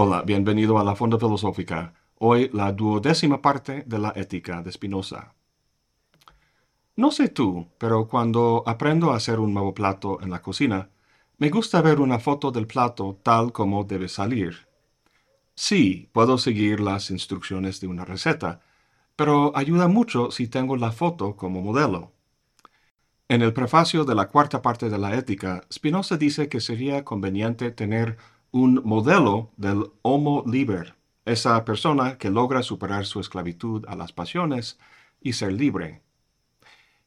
Hola, bienvenido a la Fonda Filosófica. Hoy la duodécima parte de la ética de Spinoza. No sé tú, pero cuando aprendo a hacer un nuevo plato en la cocina, me gusta ver una foto del plato tal como debe salir. Sí, puedo seguir las instrucciones de una receta, pero ayuda mucho si tengo la foto como modelo. En el prefacio de la cuarta parte de la ética, Spinoza dice que sería conveniente tener un modelo del homo liber, esa persona que logra superar su esclavitud a las pasiones y ser libre.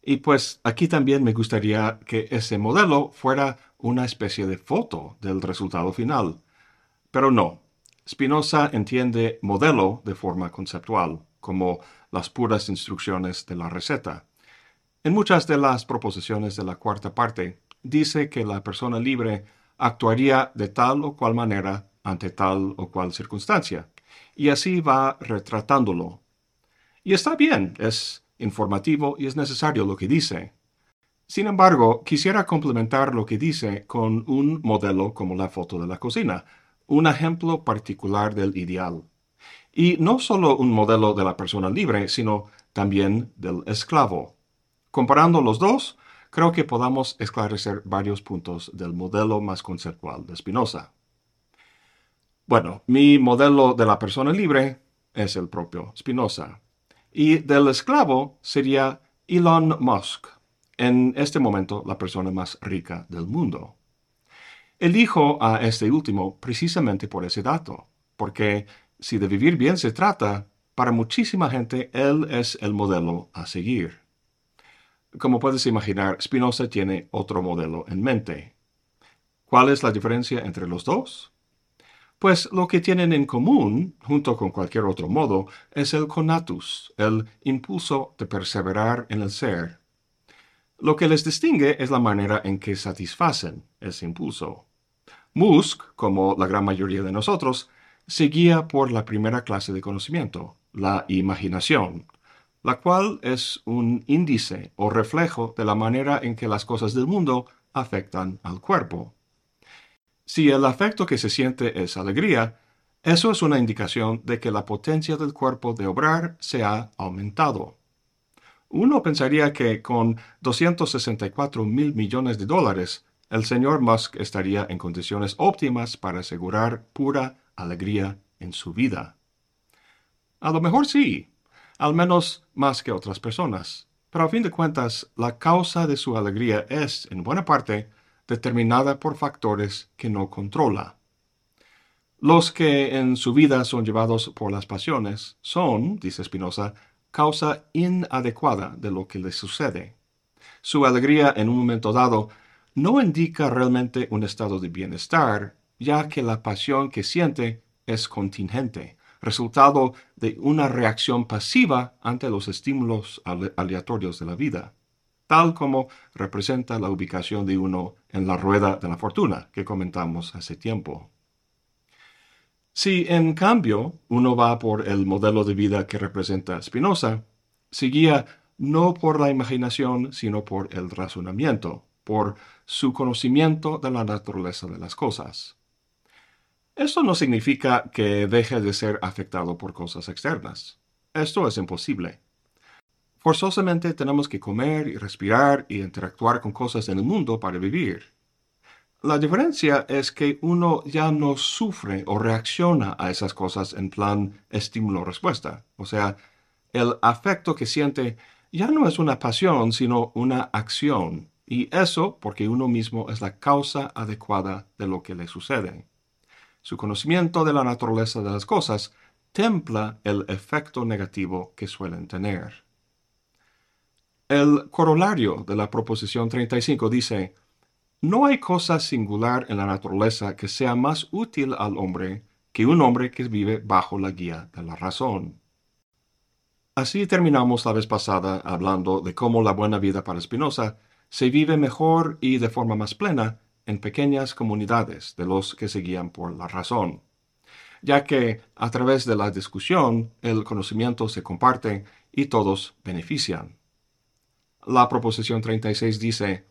Y pues aquí también me gustaría que ese modelo fuera una especie de foto del resultado final. Pero no, Spinoza entiende modelo de forma conceptual, como las puras instrucciones de la receta. En muchas de las proposiciones de la cuarta parte, dice que la persona libre actuaría de tal o cual manera ante tal o cual circunstancia. Y así va retratándolo. Y está bien, es informativo y es necesario lo que dice. Sin embargo, quisiera complementar lo que dice con un modelo como la foto de la cocina, un ejemplo particular del ideal. Y no solo un modelo de la persona libre, sino también del esclavo. Comparando los dos, creo que podamos esclarecer varios puntos del modelo más conceptual de Spinoza. Bueno, mi modelo de la persona libre es el propio Spinoza. Y del esclavo sería Elon Musk, en este momento la persona más rica del mundo. Elijo a este último precisamente por ese dato, porque si de vivir bien se trata, para muchísima gente él es el modelo a seguir. Como puedes imaginar, Spinoza tiene otro modelo en mente. ¿Cuál es la diferencia entre los dos? Pues lo que tienen en común, junto con cualquier otro modo, es el conatus, el impulso de perseverar en el ser. Lo que les distingue es la manera en que satisfacen ese impulso. Musk, como la gran mayoría de nosotros, se guía por la primera clase de conocimiento, la imaginación, la cual es un índice o reflejo de la manera en que las cosas del mundo afectan al cuerpo. Si el afecto que se siente es alegría, eso es una indicación de que la potencia del cuerpo de obrar se ha aumentado. Uno pensaría que con 264 mil millones de dólares, el señor Musk estaría en condiciones óptimas para asegurar pura alegría en su vida. A lo mejor sí, al menos más que otras personas. Pero a fin de cuentas, la causa de su alegría es, en buena parte, determinada por factores que no controla. Los que en su vida son llevados por las pasiones son, dice Spinoza, causa inadecuada de lo que les sucede. Su alegría en un momento dado no indica realmente un estado de bienestar, ya que la pasión que siente es contingente, resultado de una reacción pasiva ante los estímulos aleatorios de la vida, tal como representa la ubicación de uno en la rueda de la fortuna que comentamos hace tiempo. Si en cambio uno va por el modelo de vida que representa Spinoza, se guía no por la imaginación, sino por el razonamiento, por su conocimiento de la naturaleza de las cosas. Esto no significa que deje de ser afectado por cosas externas. Esto es imposible. Forzosamente tenemos que comer y respirar y interactuar con cosas en el mundo para vivir. La diferencia es que uno ya no sufre o reacciona a esas cosas en plan estímulo-respuesta. O sea, el afecto que siente ya no es una pasión, sino una acción. Y eso porque uno mismo es la causa adecuada de lo que le sucede. Su conocimiento de la naturaleza de las cosas templa el efecto negativo que suelen tener. El corolario de la proposición 35 dice, no hay cosa singular en la naturaleza que sea más útil al hombre que un hombre que vive bajo la guía de la razón. Así terminamos la vez pasada hablando de cómo la buena vida para Spinoza se vive mejor y de forma más plena en pequeñas comunidades de los que se guían por la razón, ya que a través de la discusión el conocimiento se comparte y todos benefician. La proposición 36 dice,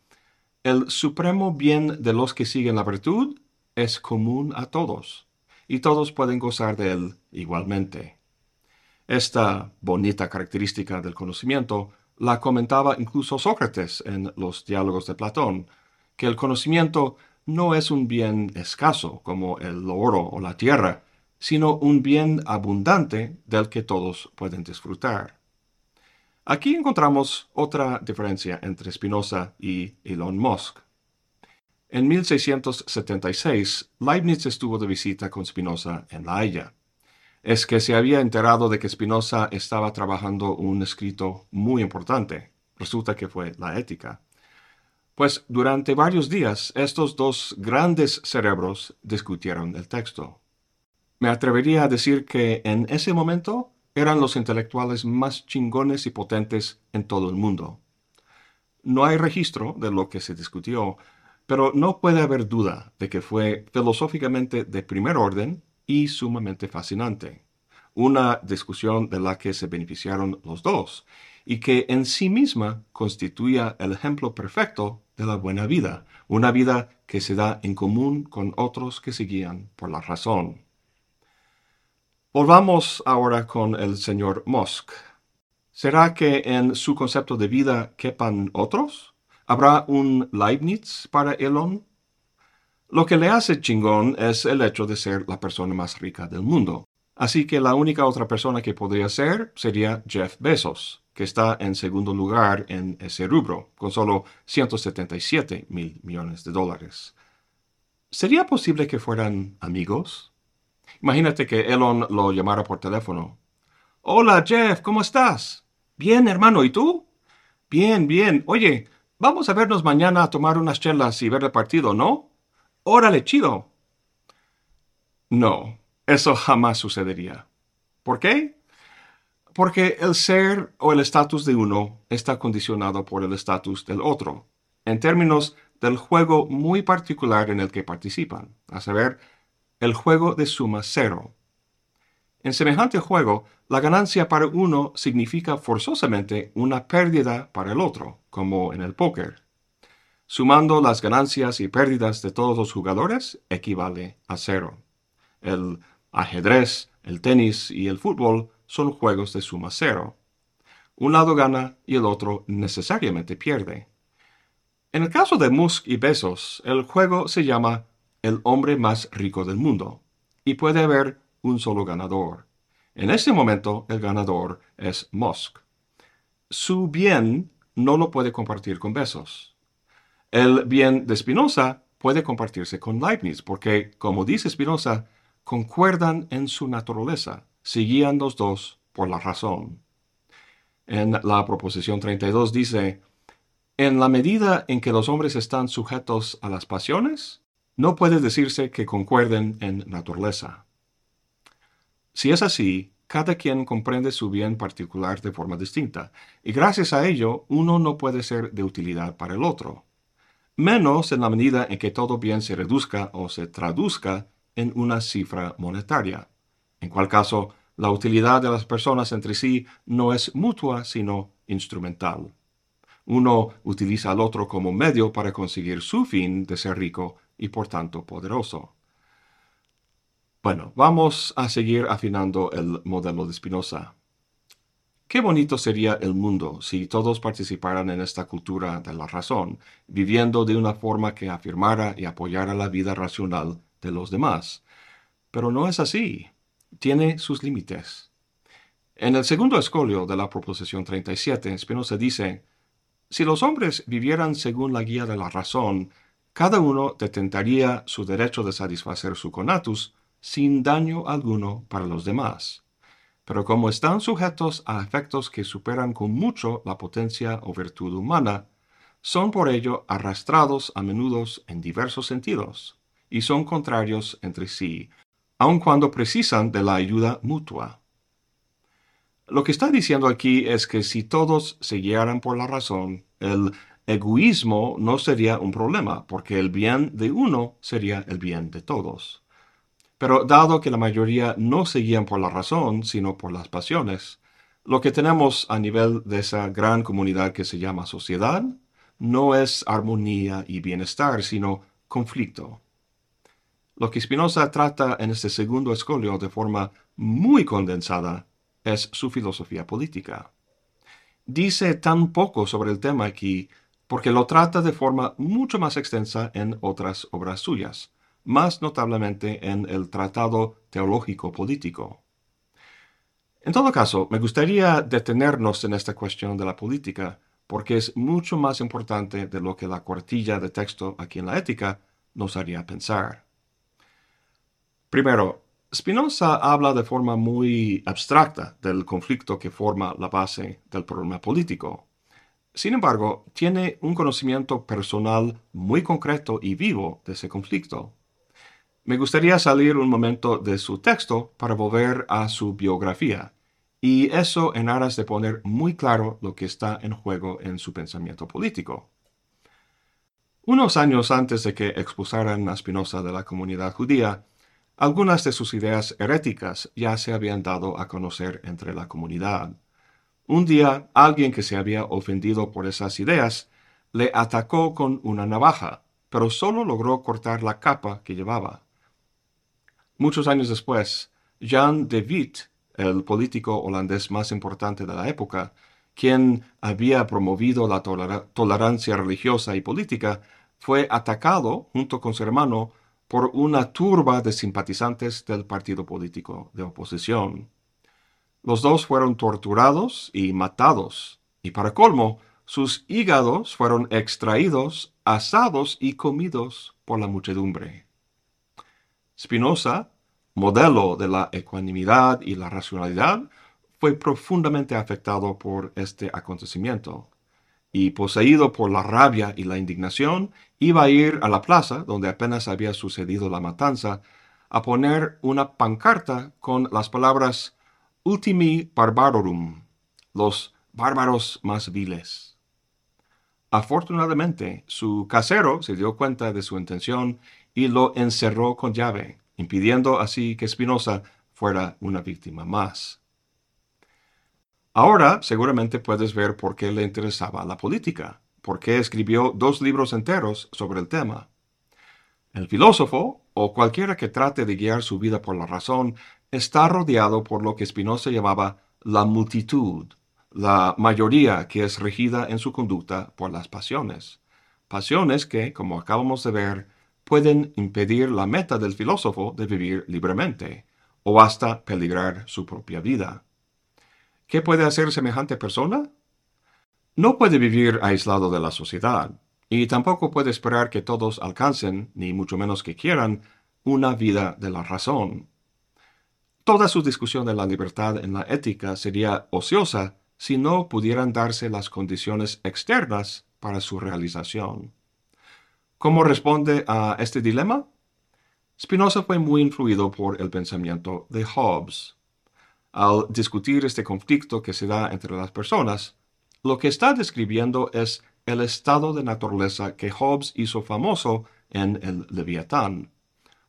el supremo bien de los que siguen la virtud es común a todos, y todos pueden gozar de él igualmente. Esta bonita característica del conocimiento la comentaba incluso Sócrates en los diálogos de Platón, que el conocimiento no es un bien escaso como el oro o la tierra, sino un bien abundante del que todos pueden disfrutar. Aquí encontramos otra diferencia entre Spinoza y Elon Musk. En 1676, Leibniz estuvo de visita con Spinoza en La Haya. Es que se había enterado de que Spinoza estaba trabajando un escrito muy importante. Resulta que fue la ética. Pues durante varios días estos dos grandes cerebros discutieron el texto. Me atrevería a decir que en ese momento eran los intelectuales más chingones y potentes en todo el mundo. No hay registro de lo que se discutió, pero no puede haber duda de que fue filosóficamente de primer orden y sumamente fascinante. Una discusión de la que se beneficiaron los dos y que en sí misma constituía el ejemplo perfecto de la buena vida, una vida que se da en común con otros que se guían por la razón. Volvamos ahora con el señor Musk. ¿Será que en su concepto de vida quepan otros? ¿Habrá un Leibniz para Elon? Lo que le hace chingón es el hecho de ser la persona más rica del mundo. Así que la única otra persona que podría ser sería Jeff Bezos, que está en segundo lugar en ese rubro, con solo 177 mil millones de dólares. ¿Sería posible que fueran amigos? Imagínate que Elon lo llamara por teléfono. Hola Jeff, ¿cómo estás? Bien, hermano, ¿y tú? Bien, bien. Oye, vamos a vernos mañana a tomar unas chelas y ver el partido, ¿no? Órale, chido. No, eso jamás sucedería. ¿Por qué? Porque el ser o el estatus de uno está condicionado por el estatus del otro, en términos del juego muy particular en el que participan, a saber, el juego de suma cero. En semejante juego, la ganancia para uno significa forzosamente una pérdida para el otro, como en el póker. Sumando las ganancias y pérdidas de todos los jugadores equivale a cero. El ajedrez, el tenis y el fútbol son juegos de suma cero. Un lado gana y el otro necesariamente pierde. En el caso de Musk y Besos, el juego se llama el hombre más rico del mundo, y puede haber un solo ganador. En este momento el ganador es Musk. Su bien no lo puede compartir con Besos. El bien de Spinoza puede compartirse con Leibniz, porque, como dice Spinoza, concuerdan en su naturaleza, seguían los dos por la razón. En la proposición 32 dice, en la medida en que los hombres están sujetos a las pasiones, no puede decirse que concuerden en naturaleza. Si es así, cada quien comprende su bien particular de forma distinta, y gracias a ello uno no puede ser de utilidad para el otro, menos en la medida en que todo bien se reduzca o se traduzca en una cifra monetaria, en cual caso la utilidad de las personas entre sí no es mutua, sino instrumental. Uno utiliza al otro como medio para conseguir su fin de ser rico y por tanto poderoso. Bueno, vamos a seguir afinando el modelo de Spinoza. Qué bonito sería el mundo si todos participaran en esta cultura de la razón, viviendo de una forma que afirmara y apoyara la vida racional de los demás. Pero no es así. Tiene sus límites. En el segundo escolio de la proposición 37, Spinoza dice, si los hombres vivieran según la guía de la razón, cada uno detentaría su derecho de satisfacer su conatus sin daño alguno para los demás. Pero como están sujetos a efectos que superan con mucho la potencia o virtud humana, son por ello arrastrados a menudo en diversos sentidos, y son contrarios entre sí, aun cuando precisan de la ayuda mutua. Lo que está diciendo aquí es que si todos se guiaran por la razón, el egoísmo no sería un problema, porque el bien de uno sería el bien de todos. Pero dado que la mayoría no se guían por la razón, sino por las pasiones, lo que tenemos a nivel de esa gran comunidad que se llama sociedad no es armonía y bienestar, sino conflicto. Lo que Spinoza trata en este segundo escolio de forma muy condensada es su filosofía política. Dice tan poco sobre el tema aquí porque lo trata de forma mucho más extensa en otras obras suyas, más notablemente en el Tratado Teológico Político. En todo caso, me gustaría detenernos en esta cuestión de la política, porque es mucho más importante de lo que la cuartilla de texto aquí en la ética nos haría pensar. Primero, Spinoza habla de forma muy abstracta del conflicto que forma la base del problema político. Sin embargo, tiene un conocimiento personal muy concreto y vivo de ese conflicto. Me gustaría salir un momento de su texto para volver a su biografía, y eso en aras de poner muy claro lo que está en juego en su pensamiento político. Unos años antes de que expulsaran a Spinoza de la comunidad judía, algunas de sus ideas heréticas ya se habían dado a conocer entre la comunidad. Un día, alguien que se había ofendido por esas ideas le atacó con una navaja, pero solo logró cortar la capa que llevaba. Muchos años después, Jan de Witt, el político holandés más importante de la época, quien había promovido la tolerancia religiosa y política, fue atacado junto con su hermano por una turba de simpatizantes del partido político de oposición. Los dos fueron torturados y matados, y para colmo, sus hígados fueron extraídos, asados y comidos por la muchedumbre. Spinoza, modelo de la ecuanimidad y la racionalidad, fue profundamente afectado por este acontecimiento y poseído por la rabia y la indignación, iba a ir a la plaza, donde apenas había sucedido la matanza, a poner una pancarta con las palabras Ultimi Barbarorum, los bárbaros más viles. Afortunadamente, su casero se dio cuenta de su intención y lo encerró con llave, impidiendo así que Spinoza fuera una víctima más. Ahora seguramente puedes ver por qué le interesaba la política, por qué escribió dos libros enteros sobre el tema. El filósofo, o cualquiera que trate de guiar su vida por la razón, está rodeado por lo que Spinoza llamaba la multitud, la mayoría que es regida en su conducta por las pasiones. Pasiones que, como acabamos de ver, pueden impedir la meta del filósofo de vivir libremente, o hasta peligrar su propia vida. ¿Qué puede hacer semejante persona? No puede vivir aislado de la sociedad, y tampoco puede esperar que todos alcancen, ni mucho menos que quieran, una vida de la razón. Toda su discusión de la libertad en la ética sería ociosa si no pudieran darse las condiciones externas para su realización. ¿Cómo responde a este dilema? Spinoza fue muy influido por el pensamiento de Hobbes al discutir este conflicto que se da entre las personas, lo que está describiendo es el estado de naturaleza que Hobbes hizo famoso en el Leviatán.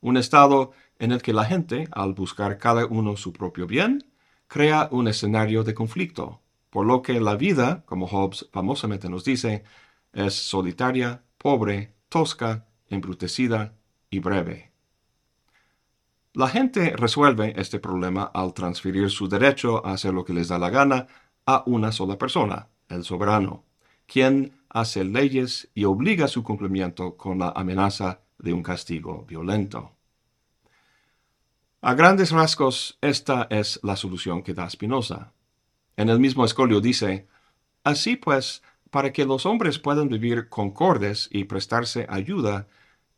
Un estado en el que la gente, al buscar cada uno su propio bien, crea un escenario de conflicto, por lo que la vida, como Hobbes famosamente nos dice, es solitaria, pobre, tosca, embrutecida y breve. La gente resuelve este problema al transferir su derecho a hacer lo que les da la gana a una sola persona, el soberano, quien hace leyes y obliga su cumplimiento con la amenaza de un castigo violento. A grandes rasgos, esta es la solución que da Spinoza. En el mismo escolio dice, Así pues, para que los hombres puedan vivir concordes y prestarse ayuda,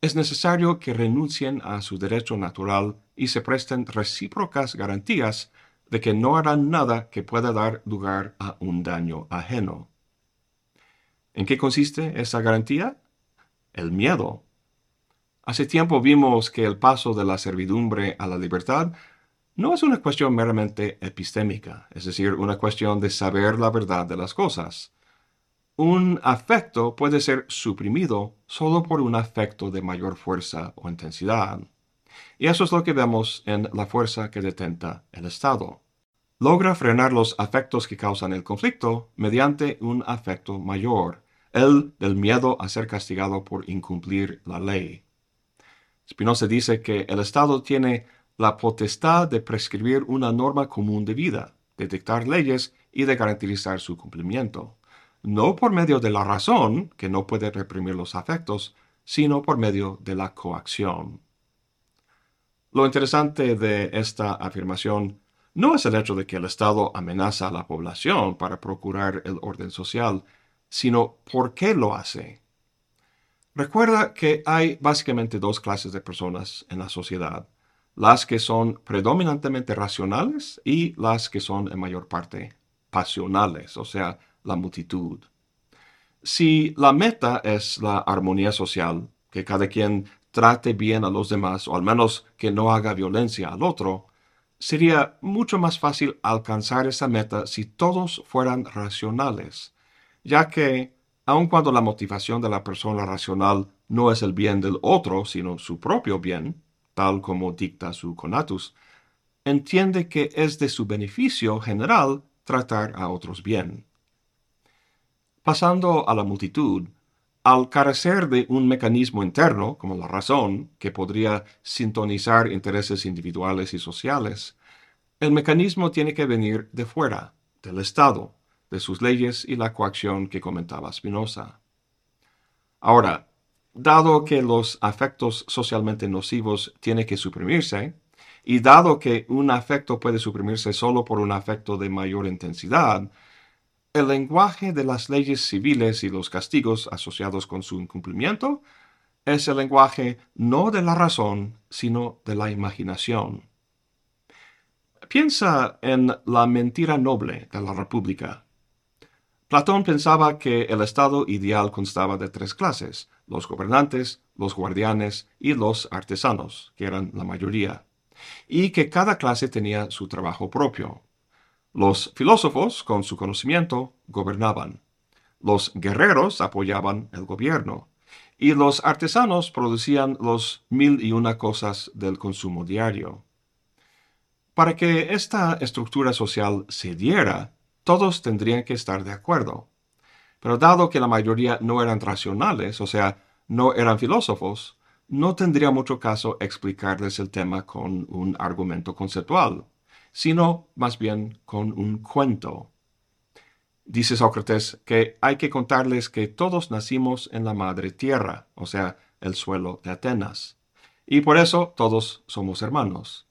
es necesario que renuncien a su derecho natural y se presten recíprocas garantías de que no harán nada que pueda dar lugar a un daño ajeno. ¿En qué consiste esa garantía? El miedo. Hace tiempo vimos que el paso de la servidumbre a la libertad no es una cuestión meramente epistémica, es decir, una cuestión de saber la verdad de las cosas un afecto puede ser suprimido solo por un afecto de mayor fuerza o intensidad. Y eso es lo que vemos en la fuerza que detenta el Estado. Logra frenar los afectos que causan el conflicto mediante un afecto mayor, el del miedo a ser castigado por incumplir la ley. Spinoza dice que el Estado tiene la potestad de prescribir una norma común de vida, de dictar leyes y de garantizar su cumplimiento, no por medio de la razón, que no puede reprimir los afectos, sino por medio de la coacción. Lo interesante de esta afirmación no es el hecho de que el Estado amenaza a la población para procurar el orden social, sino por qué lo hace. Recuerda que hay básicamente dos clases de personas en la sociedad, las que son predominantemente racionales y las que son en mayor parte pasionales, o sea, la multitud. Si la meta es la armonía social, que cada quien trate bien a los demás, o al menos que no haga violencia al otro, sería mucho más fácil alcanzar esa meta si todos fueran racionales, ya que, aun cuando la motivación de la persona racional no es el bien del otro, sino su propio bien, tal como dicta su conatus, entiende que es de su beneficio general tratar a otros bien. Pasando a la multitud, al carecer de un mecanismo interno, como la razón, que podría sintonizar intereses individuales y sociales, el mecanismo tiene que venir de fuera, del Estado, de sus leyes y la coacción que comentaba Spinoza. Ahora, dado que los afectos socialmente nocivos tienen que suprimirse, y dado que un afecto puede suprimirse solo por un afecto de mayor intensidad, el lenguaje de las leyes civiles y los castigos asociados con su incumplimiento es el lenguaje no de la razón, sino de la imaginación. Piensa en la mentira noble de la República. Platón pensaba que el Estado ideal constaba de tres clases, los gobernantes, los guardianes y los artesanos, que eran la mayoría, y que cada clase tenía su trabajo propio, los filósofos, con su conocimiento, gobernaban. Los guerreros apoyaban el gobierno. Y los artesanos producían los mil y una cosas del consumo diario. Para que esta estructura social se diera, todos tendrían que estar de acuerdo. Pero dado que la mayoría no eran racionales, o sea, no eran filósofos, no tendría mucho caso explicarles el tema con un argumento conceptual sino más bien con un cuento. Dice Sócrates que hay que contarles que todos nacimos en la madre tierra, o sea, el suelo de Atenas, y por eso todos somos hermanos.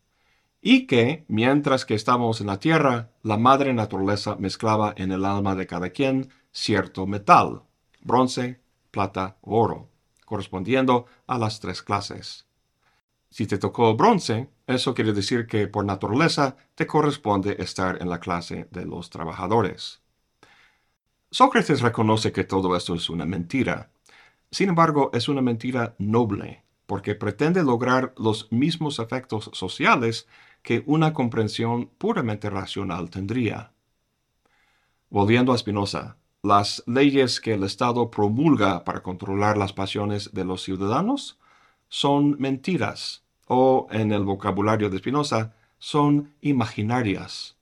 Y que, mientras que estamos en la tierra, la madre naturaleza mezclaba en el alma de cada quien cierto metal, bronce, plata oro, correspondiendo a las tres clases. Si te tocó bronce, eso quiere decir que por naturaleza te corresponde estar en la clase de los trabajadores. Sócrates reconoce que todo esto es una mentira. Sin embargo, es una mentira noble, porque pretende lograr los mismos efectos sociales que una comprensión puramente racional tendría. Volviendo a Spinoza, las leyes que el Estado promulga para controlar las pasiones de los ciudadanos son mentiras o en el vocabulario de Spinoza, son imaginarias.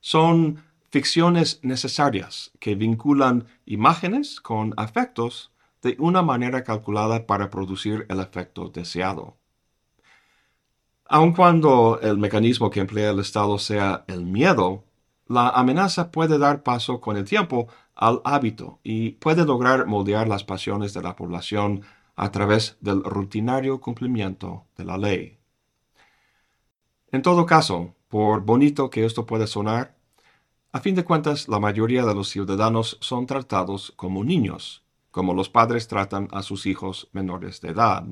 Son ficciones necesarias que vinculan imágenes con afectos de una manera calculada para producir el efecto deseado. Aun cuando el mecanismo que emplea el Estado sea el miedo, la amenaza puede dar paso con el tiempo al hábito y puede lograr moldear las pasiones de la población a través del rutinario cumplimiento de la ley. En todo caso, por bonito que esto pueda sonar, a fin de cuentas la mayoría de los ciudadanos son tratados como niños, como los padres tratan a sus hijos menores de edad.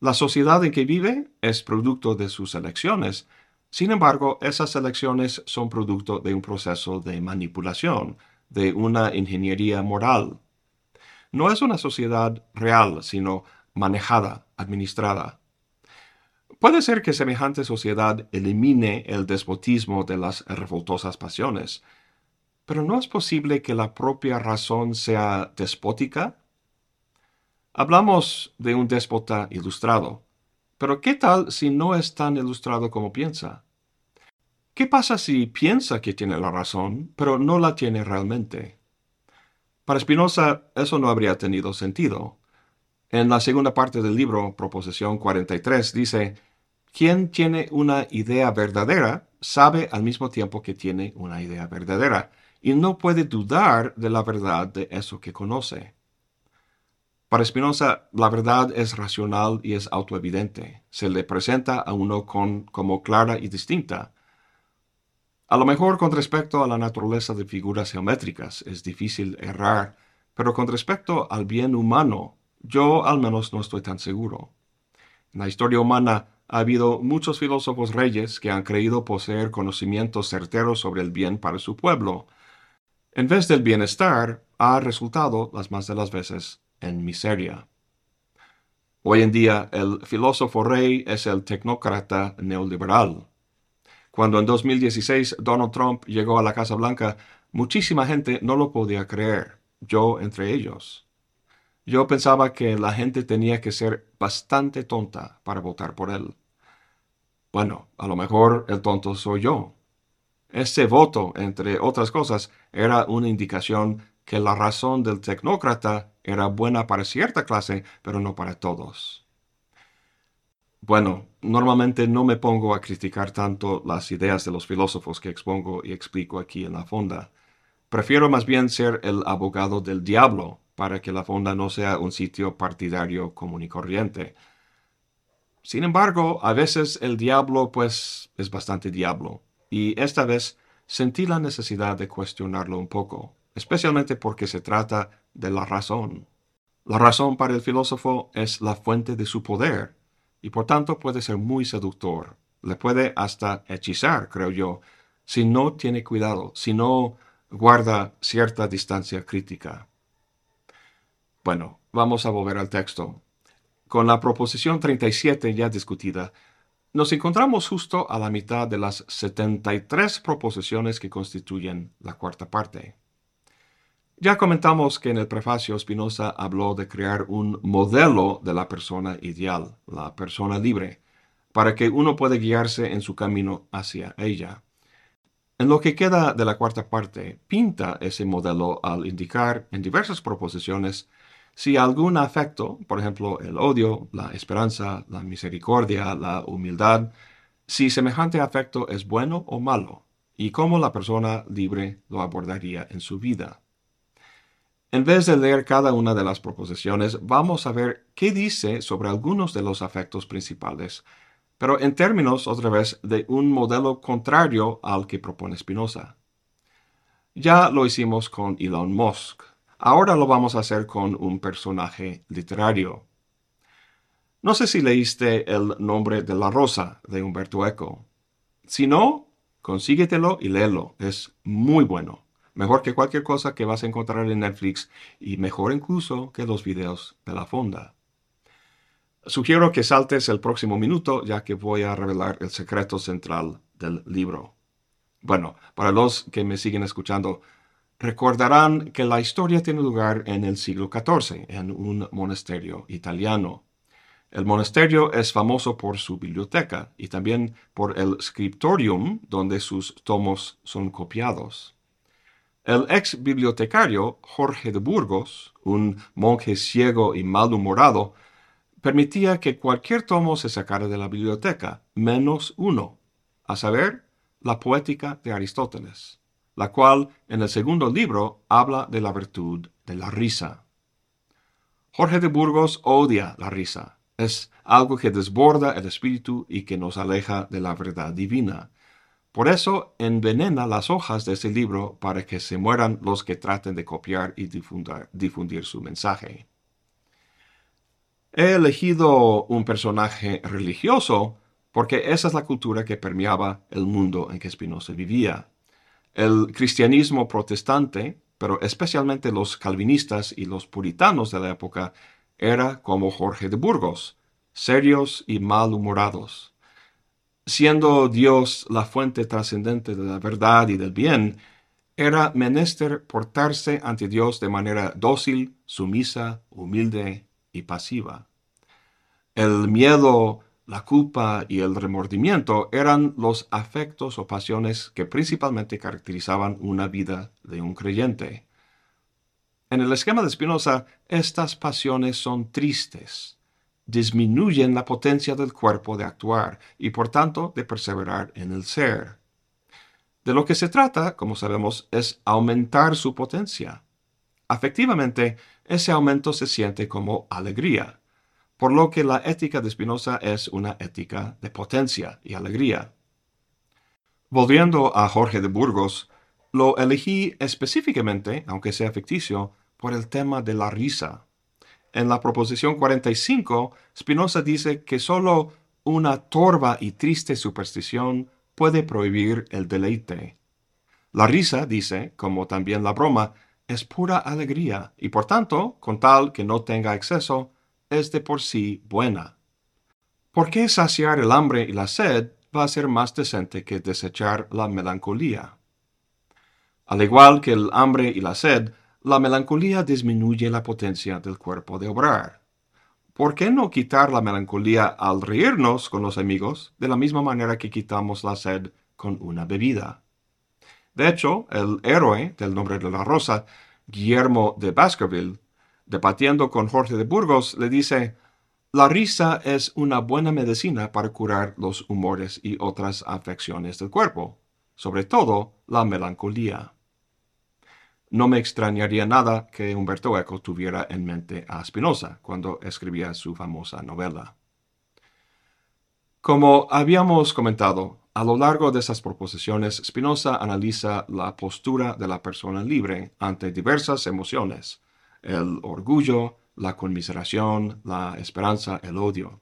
La sociedad en que vive es producto de sus elecciones, sin embargo, esas elecciones son producto de un proceso de manipulación, de una ingeniería moral no es una sociedad real, sino manejada, administrada. Puede ser que semejante sociedad elimine el despotismo de las revoltosas pasiones, pero ¿no es posible que la propia razón sea despótica? Hablamos de un déspota ilustrado, pero ¿qué tal si no es tan ilustrado como piensa? ¿Qué pasa si piensa que tiene la razón, pero no la tiene realmente? Para Spinoza eso no habría tenido sentido. En la segunda parte del libro, Proposición 43, dice, quien tiene una idea verdadera sabe al mismo tiempo que tiene una idea verdadera y no puede dudar de la verdad de eso que conoce. Para Spinoza, la verdad es racional y es autoevidente. Se le presenta a uno con, como clara y distinta. A lo mejor con respecto a la naturaleza de figuras geométricas es difícil errar, pero con respecto al bien humano, yo al menos no estoy tan seguro. En la historia humana ha habido muchos filósofos reyes que han creído poseer conocimientos certeros sobre el bien para su pueblo. En vez del bienestar, ha resultado, las más de las veces, en miseria. Hoy en día, el filósofo rey es el tecnócrata neoliberal. Cuando en 2016 Donald Trump llegó a la Casa Blanca, muchísima gente no lo podía creer, yo entre ellos. Yo pensaba que la gente tenía que ser bastante tonta para votar por él. Bueno, a lo mejor el tonto soy yo. Ese voto, entre otras cosas, era una indicación que la razón del tecnócrata era buena para cierta clase, pero no para todos. Bueno, normalmente no me pongo a criticar tanto las ideas de los filósofos que expongo y explico aquí en la fonda. Prefiero más bien ser el abogado del diablo para que la fonda no sea un sitio partidario común y corriente. Sin embargo, a veces el diablo pues es bastante diablo, y esta vez sentí la necesidad de cuestionarlo un poco, especialmente porque se trata de la razón. La razón para el filósofo es la fuente de su poder, y por tanto puede ser muy seductor, le puede hasta hechizar, creo yo, si no tiene cuidado, si no guarda cierta distancia crítica. Bueno, vamos a volver al texto. Con la proposición 37 ya discutida, nos encontramos justo a la mitad de las 73 proposiciones que constituyen la cuarta parte. Ya comentamos que en el prefacio Spinoza habló de crear un modelo de la persona ideal, la persona libre, para que uno pueda guiarse en su camino hacia ella. En lo que queda de la cuarta parte, pinta ese modelo al indicar en diversas proposiciones si algún afecto, por ejemplo el odio, la esperanza, la misericordia, la humildad, si semejante afecto es bueno o malo, y cómo la persona libre lo abordaría en su vida. En vez de leer cada una de las proposiciones, vamos a ver qué dice sobre algunos de los afectos principales, pero en términos, otra vez, de un modelo contrario al que propone Spinoza. Ya lo hicimos con Elon Musk, Ahora lo vamos a hacer con un personaje literario. No sé si leíste El nombre de la rosa de Humberto Eco. Si no, consíguetelo y léelo. Es muy bueno. Mejor que cualquier cosa que vas a encontrar en Netflix y mejor incluso que los videos de la fonda. Sugiero que saltes el próximo minuto ya que voy a revelar el secreto central del libro. Bueno, para los que me siguen escuchando, Recordarán que la historia tiene lugar en el siglo XIV, en un monasterio italiano. El monasterio es famoso por su biblioteca y también por el scriptorium donde sus tomos son copiados. El ex bibliotecario Jorge de Burgos, un monje ciego y malhumorado, permitía que cualquier tomo se sacara de la biblioteca, menos uno, a saber, la poética de Aristóteles la cual en el segundo libro habla de la virtud de la risa. Jorge de Burgos odia la risa. Es algo que desborda el espíritu y que nos aleja de la verdad divina. Por eso envenena las hojas de ese libro para que se mueran los que traten de copiar y difundir su mensaje. He elegido un personaje religioso porque esa es la cultura que permeaba el mundo en que Spinoza vivía. El cristianismo protestante, pero especialmente los calvinistas y los puritanos de la época, era como Jorge de Burgos, serios y malhumorados. Siendo Dios la fuente trascendente de la verdad y del bien, era menester portarse ante Dios de manera dócil, sumisa, humilde y pasiva. El miedo la culpa y el remordimiento eran los afectos o pasiones que principalmente caracterizaban una vida de un creyente. En el esquema de Spinoza, estas pasiones son tristes, disminuyen la potencia del cuerpo de actuar y por tanto de perseverar en el ser. De lo que se trata, como sabemos, es aumentar su potencia. Afectivamente, ese aumento se siente como alegría, por lo que la ética de Spinoza es una ética de potencia y alegría. Volviendo a Jorge de Burgos, lo elegí específicamente, aunque sea ficticio, por el tema de la risa. En la proposición 45, Spinoza dice que sólo una torva y triste superstición puede prohibir el deleite. La risa, dice, como también la broma, es pura alegría y por tanto, con tal que no tenga exceso, es de por sí buena. ¿Por qué saciar el hambre y la sed va a ser más decente que desechar la melancolía? Al igual que el hambre y la sed, la melancolía disminuye la potencia del cuerpo de obrar. ¿Por qué no quitar la melancolía al reírnos con los amigos de la misma manera que quitamos la sed con una bebida? De hecho, el héroe del nombre de la rosa, Guillermo de Baskerville, debatiendo con Jorge de Burgos, le dice, la risa es una buena medicina para curar los humores y otras afecciones del cuerpo, sobre todo la melancolía. No me extrañaría nada que Humberto Eco tuviera en mente a Spinoza cuando escribía su famosa novela. Como habíamos comentado, a lo largo de esas proposiciones, Spinoza analiza la postura de la persona libre ante diversas emociones, el orgullo, la conmiseración, la esperanza, el odio.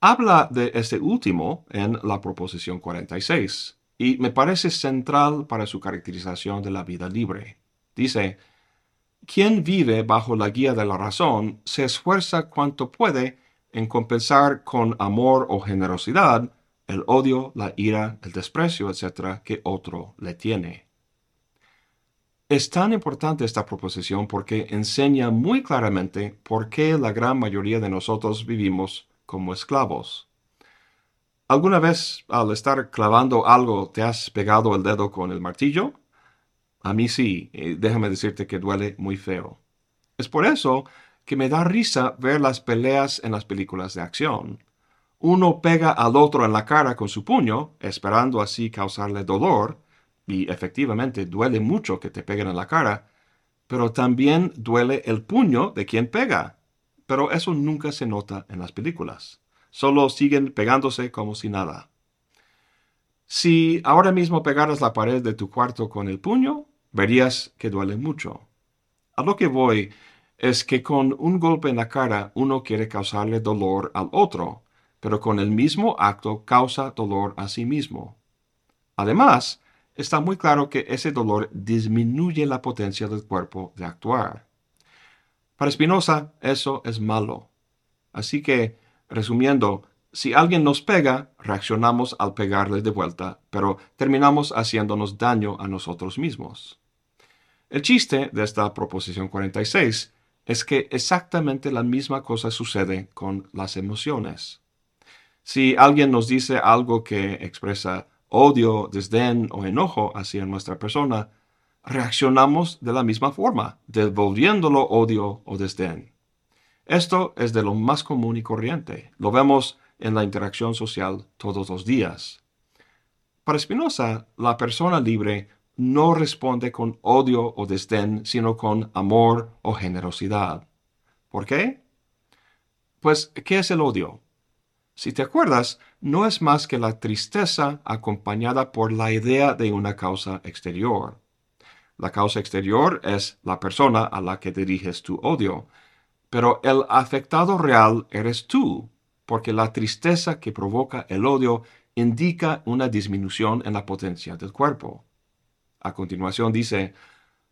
Habla de este último en la proposición 46, y me parece central para su caracterización de la vida libre. Dice, quien vive bajo la guía de la razón se esfuerza cuanto puede en compensar con amor o generosidad el odio, la ira, el desprecio, etc., que otro le tiene. Es tan importante esta proposición porque enseña muy claramente por qué la gran mayoría de nosotros vivimos como esclavos. ¿Alguna vez al estar clavando algo te has pegado el dedo con el martillo? A mí sí, déjame decirte que duele muy feo. Es por eso que me da risa ver las peleas en las películas de acción. Uno pega al otro en la cara con su puño, esperando así causarle dolor, y efectivamente duele mucho que te peguen en la cara, pero también duele el puño de quien pega. Pero eso nunca se nota en las películas solo siguen pegándose como si nada. Si ahora mismo pegaras la pared de tu cuarto con el puño, verías que duele mucho. A lo que voy es que con un golpe en la cara uno quiere causarle dolor al otro, pero con el mismo acto causa dolor a sí mismo. Además, está muy claro que ese dolor disminuye la potencia del cuerpo de actuar. Para Spinoza, eso es malo. Así que Resumiendo, si alguien nos pega, reaccionamos al pegarle de vuelta, pero terminamos haciéndonos daño a nosotros mismos. El chiste de esta proposición 46 es que exactamente la misma cosa sucede con las emociones. Si alguien nos dice algo que expresa odio, desdén o enojo hacia nuestra persona, reaccionamos de la misma forma, devolviéndolo odio o desdén. Esto es de lo más común y corriente. Lo vemos en la interacción social todos los días. Para Spinoza, la persona libre no responde con odio o desdén, sino con amor o generosidad. ¿Por qué? Pues, ¿qué es el odio? Si te acuerdas, no es más que la tristeza acompañada por la idea de una causa exterior. La causa exterior es la persona a la que diriges tu odio, pero el afectado real eres tú, porque la tristeza que provoca el odio indica una disminución en la potencia del cuerpo. A continuación dice,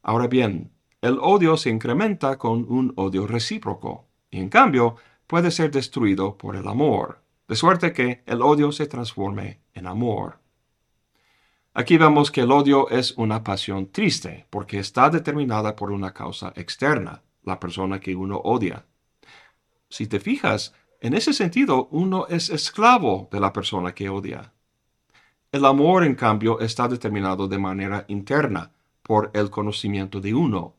ahora bien, el odio se incrementa con un odio recíproco, y en cambio puede ser destruido por el amor, de suerte que el odio se transforme en amor. Aquí vemos que el odio es una pasión triste, porque está determinada por una causa externa, la persona que uno odia. Si te fijas, en ese sentido uno es esclavo de la persona que odia. El amor, en cambio, está determinado de manera interna por el conocimiento de uno.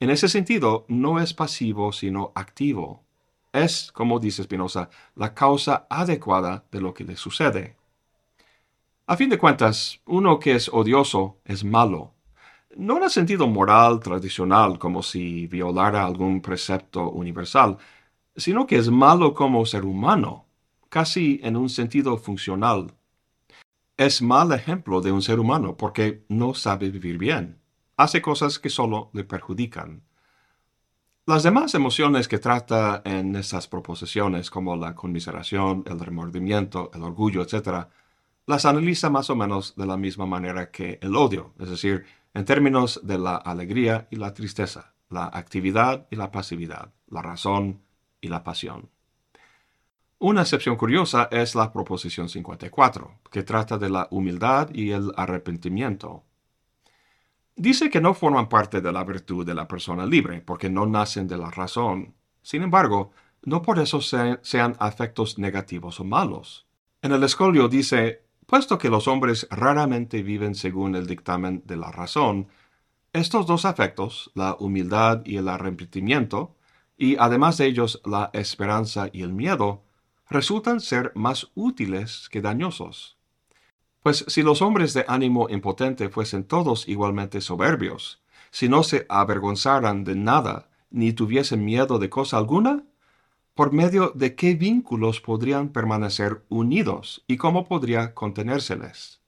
En ese sentido, no es pasivo, sino activo. Es, como dice Spinoza, la causa adecuada de lo que le sucede. A fin de cuentas, uno que es odioso es malo. No en el sentido moral tradicional, como si violara algún precepto universal, sino que es malo como ser humano, casi en un sentido funcional. Es mal ejemplo de un ser humano porque no sabe vivir bien. Hace cosas que solo le perjudican. Las demás emociones que trata en estas proposiciones, como la conmiseración, el remordimiento, el orgullo, etc., las analiza más o menos de la misma manera que el odio, es decir, en términos de la alegría y la tristeza, la actividad y la pasividad, la razón y la pasión. Una excepción curiosa es la proposición 54, que trata de la humildad y el arrepentimiento. Dice que no forman parte de la virtud de la persona libre, porque no nacen de la razón. Sin embargo, no por eso sean afectos negativos o malos. En el escolio dice, Puesto que los hombres raramente viven según el dictamen de la razón, estos dos afectos, la humildad y el arrepentimiento, y además de ellos la esperanza y el miedo, resultan ser más útiles que dañosos. Pues si los hombres de ánimo impotente fuesen todos igualmente soberbios, si no se avergonzaran de nada, ni tuviesen miedo de cosa alguna, por medio de qué vínculos podrían permanecer unidos y cómo podría contenérseles.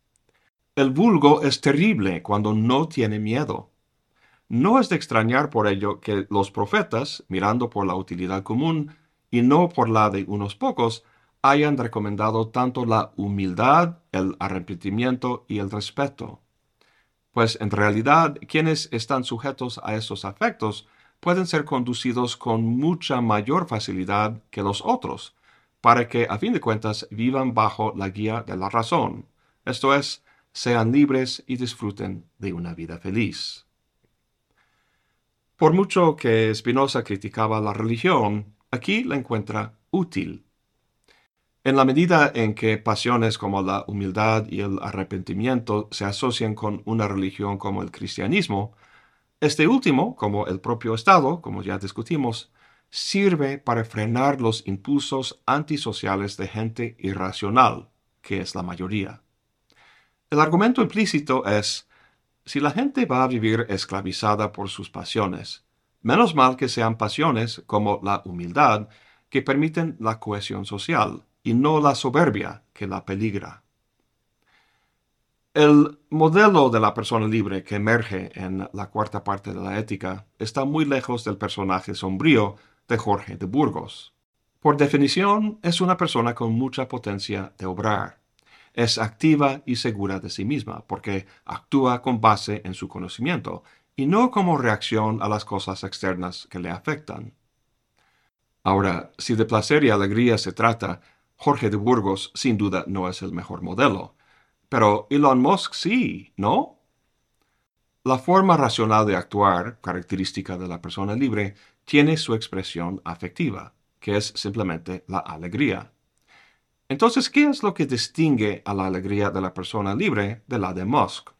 El vulgo es terrible cuando no tiene miedo. No es de extrañar por ello que los profetas, mirando por la utilidad común y no por la de unos pocos, hayan recomendado tanto la humildad, el arrepentimiento y el respeto. Pues en realidad quienes están sujetos a esos afectos pueden ser conducidos con mucha mayor facilidad que los otros, para que a fin de cuentas vivan bajo la guía de la razón, esto es, sean libres y disfruten de una vida feliz. Por mucho que Spinoza criticaba la religión, aquí la encuentra útil. En la medida en que pasiones como la humildad y el arrepentimiento se asocian con una religión como el cristianismo, este último, como el propio Estado, como ya discutimos, sirve para frenar los impulsos antisociales de gente irracional, que es la mayoría. El argumento implícito es, si la gente va a vivir esclavizada por sus pasiones, menos mal que sean pasiones como la humildad que permiten la cohesión social y no la soberbia que la peligra. El modelo de la persona libre que emerge en la cuarta parte de la ética está muy lejos del personaje sombrío de Jorge de Burgos. Por definición, es una persona con mucha potencia de obrar. Es activa y segura de sí misma porque actúa con base en su conocimiento y no como reacción a las cosas externas que le afectan. Ahora, si de placer y alegría se trata, Jorge de Burgos sin duda no es el mejor modelo pero Elon Musk sí, ¿no? La forma racional de actuar, característica de la persona libre, tiene su expresión afectiva, que es simplemente la alegría. Entonces, ¿qué es lo que distingue a la alegría de la persona libre de la de Musk?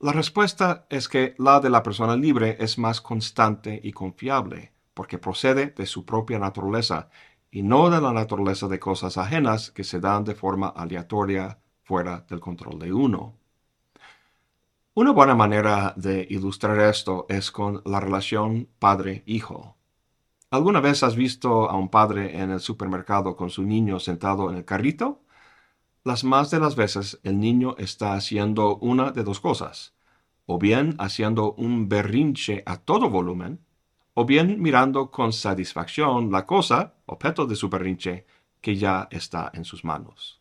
La respuesta es que la de la persona libre es más constante y confiable, porque procede de su propia naturaleza y no de la naturaleza de cosas ajenas que se dan de forma aleatoria fuera del control de uno. Una buena manera de ilustrar esto es con la relación padre-hijo. ¿Alguna vez has visto a un padre en el supermercado con su niño sentado en el carrito? Las más de las veces el niño está haciendo una de dos cosas, o bien haciendo un berrinche a todo volumen, o bien mirando con satisfacción la cosa, objeto de su berrinche, que ya está en sus manos.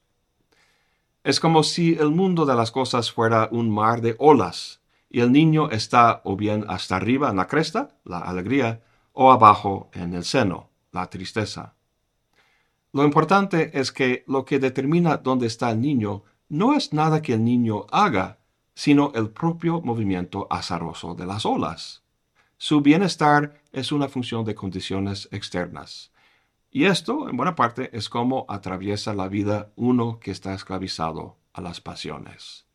Es como si el mundo de las cosas fuera un mar de olas y el niño está o bien hasta arriba en la cresta, la alegría, o abajo en el seno, la tristeza. Lo importante es que lo que determina dónde está el niño no es nada que el niño haga, sino el propio movimiento azaroso de las olas. Su bienestar es una función de condiciones externas, y esto, en buena parte, es como atraviesa la vida uno que está esclavizado a las pasiones.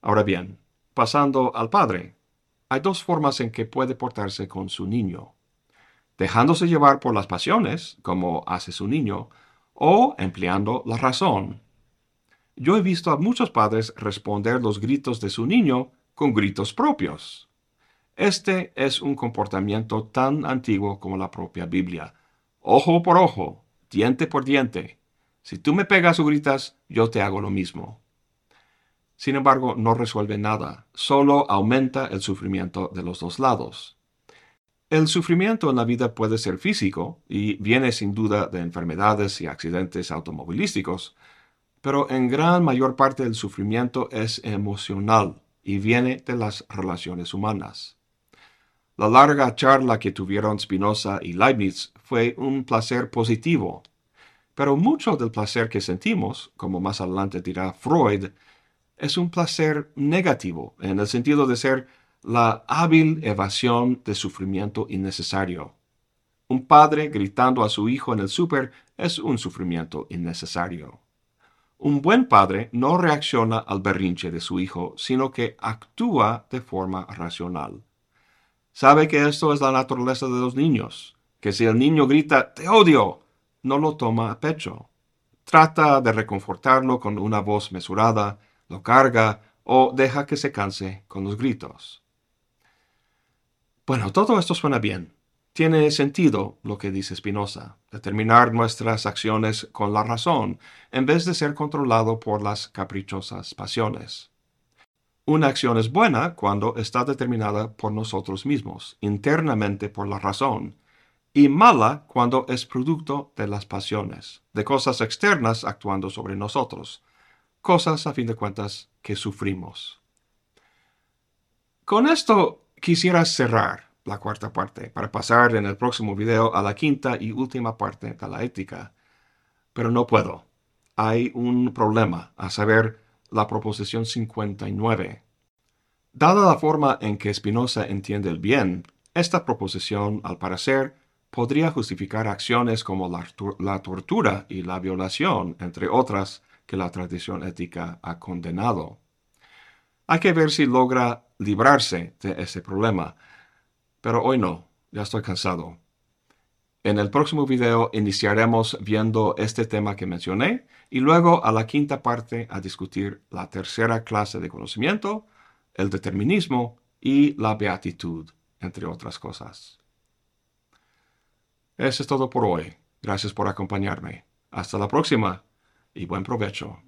Ahora bien, pasando al Padre. hay dos formas en que puede portarse con su niño. Dejándose llevar por las pasiones, como hace su niño, o empleando la razón. Yo he visto a muchos padres responder los gritos de su niño con gritos propios. Este es un comportamiento tan antiguo como la propia Biblia. Ojo por ojo, diente por diente. Si tú me pegas o gritas, yo te hago lo mismo. Sin embargo, no resuelve nada, solo aumenta el sufrimiento de los dos lados. El sufrimiento en la vida puede ser físico y viene sin duda de enfermedades y accidentes automovilísticos, pero en gran mayor parte el sufrimiento es emocional y viene de las relaciones humanas. La larga charla que tuvieron Spinoza y Leibniz fue un placer positivo, pero mucho del placer que sentimos, como más adelante dirá Freud, es un placer negativo, en el sentido de ser la hábil evasión de sufrimiento innecesario. Un padre gritando a su hijo en el súper es un sufrimiento innecesario. Un buen padre no reacciona al berrinche de su hijo, sino que actúa de forma racional. Sabe que esto es la naturaleza de los niños, que si el niño grita te odio, no lo toma a pecho. Trata de reconfortarlo con una voz mesurada, lo carga o deja que se canse con los gritos. Bueno, todo esto suena bien. Tiene sentido lo que dice Spinoza, determinar nuestras acciones con la razón, en vez de ser controlado por las caprichosas pasiones. Una acción es buena cuando está determinada por nosotros mismos, internamente por la razón, y mala cuando es producto de las pasiones, de cosas externas actuando sobre nosotros, cosas, a fin de cuentas, que sufrimos. Con esto quisiera cerrar la cuarta parte para pasar en el próximo video a la quinta y última parte de la ética. Pero no puedo. Hay un problema, a saber, la proposición 59. Dada la forma en que Spinoza entiende el bien, esta proposición, al parecer, podría justificar acciones como la, la tortura y la violación, entre otras, que la tradición ética ha condenado. Hay que ver si logra librarse de ese problema, pero hoy no, ya estoy cansado. En el próximo video iniciaremos viendo este tema que mencioné y luego a la quinta parte a discutir la tercera clase de conocimiento, el determinismo y la beatitud, entre otras cosas. Eso es todo por hoy. Gracias por acompañarme. Hasta la próxima y buen provecho.